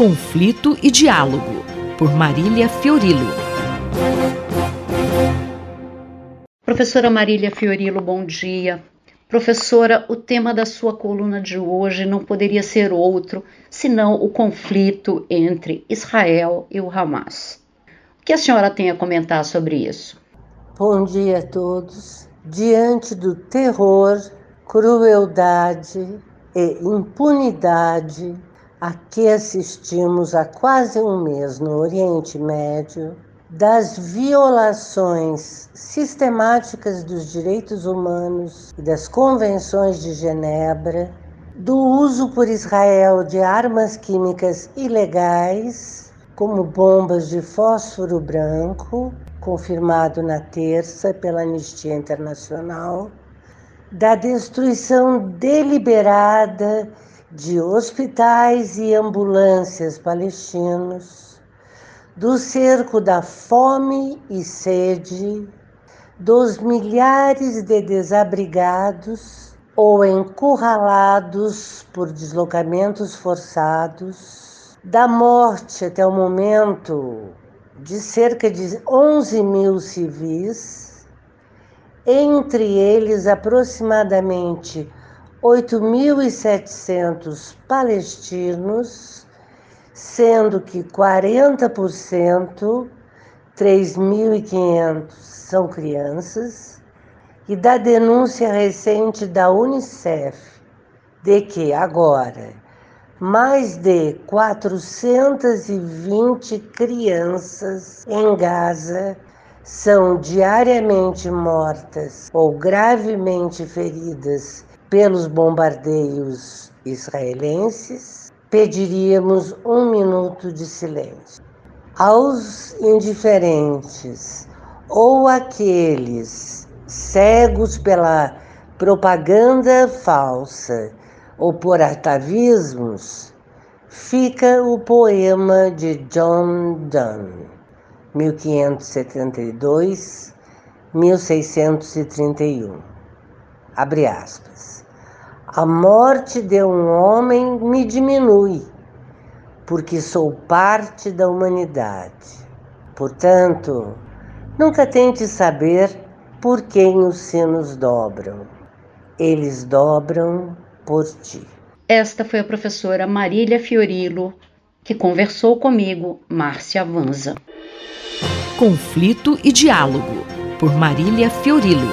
Conflito e Diálogo, por Marília Fiorilo. Professora Marília Fiorilo, bom dia. Professora, o tema da sua coluna de hoje não poderia ser outro senão o conflito entre Israel e o Hamas. O que a senhora tem a comentar sobre isso? Bom dia a todos. Diante do terror, crueldade e impunidade a que assistimos há quase um mês no Oriente Médio, das violações sistemáticas dos direitos humanos e das convenções de Genebra, do uso por Israel de armas químicas ilegais, como bombas de fósforo branco, confirmado na terça pela Anistia Internacional, da destruição deliberada de hospitais e ambulâncias palestinos, do cerco da fome e sede, dos milhares de desabrigados ou encurralados por deslocamentos forçados, da morte até o momento de cerca de 11 mil civis, entre eles aproximadamente 8.700 palestinos, sendo que 40%, 3.500 são crianças, e da denúncia recente da Unicef de que agora mais de 420 crianças em Gaza são diariamente mortas ou gravemente feridas pelos bombardeios israelenses, pediríamos um minuto de silêncio. Aos indiferentes ou aqueles cegos pela propaganda falsa ou por atavismos, fica o poema de John Donne, 1572-1631. Abre aspas. A morte de um homem me diminui, porque sou parte da humanidade. Portanto, nunca tente saber por quem os sinos dobram. Eles dobram por ti. Esta foi a professora Marília Fiorilo, que conversou comigo, Márcia Vanza. Conflito e Diálogo, por Marília Fiorilo.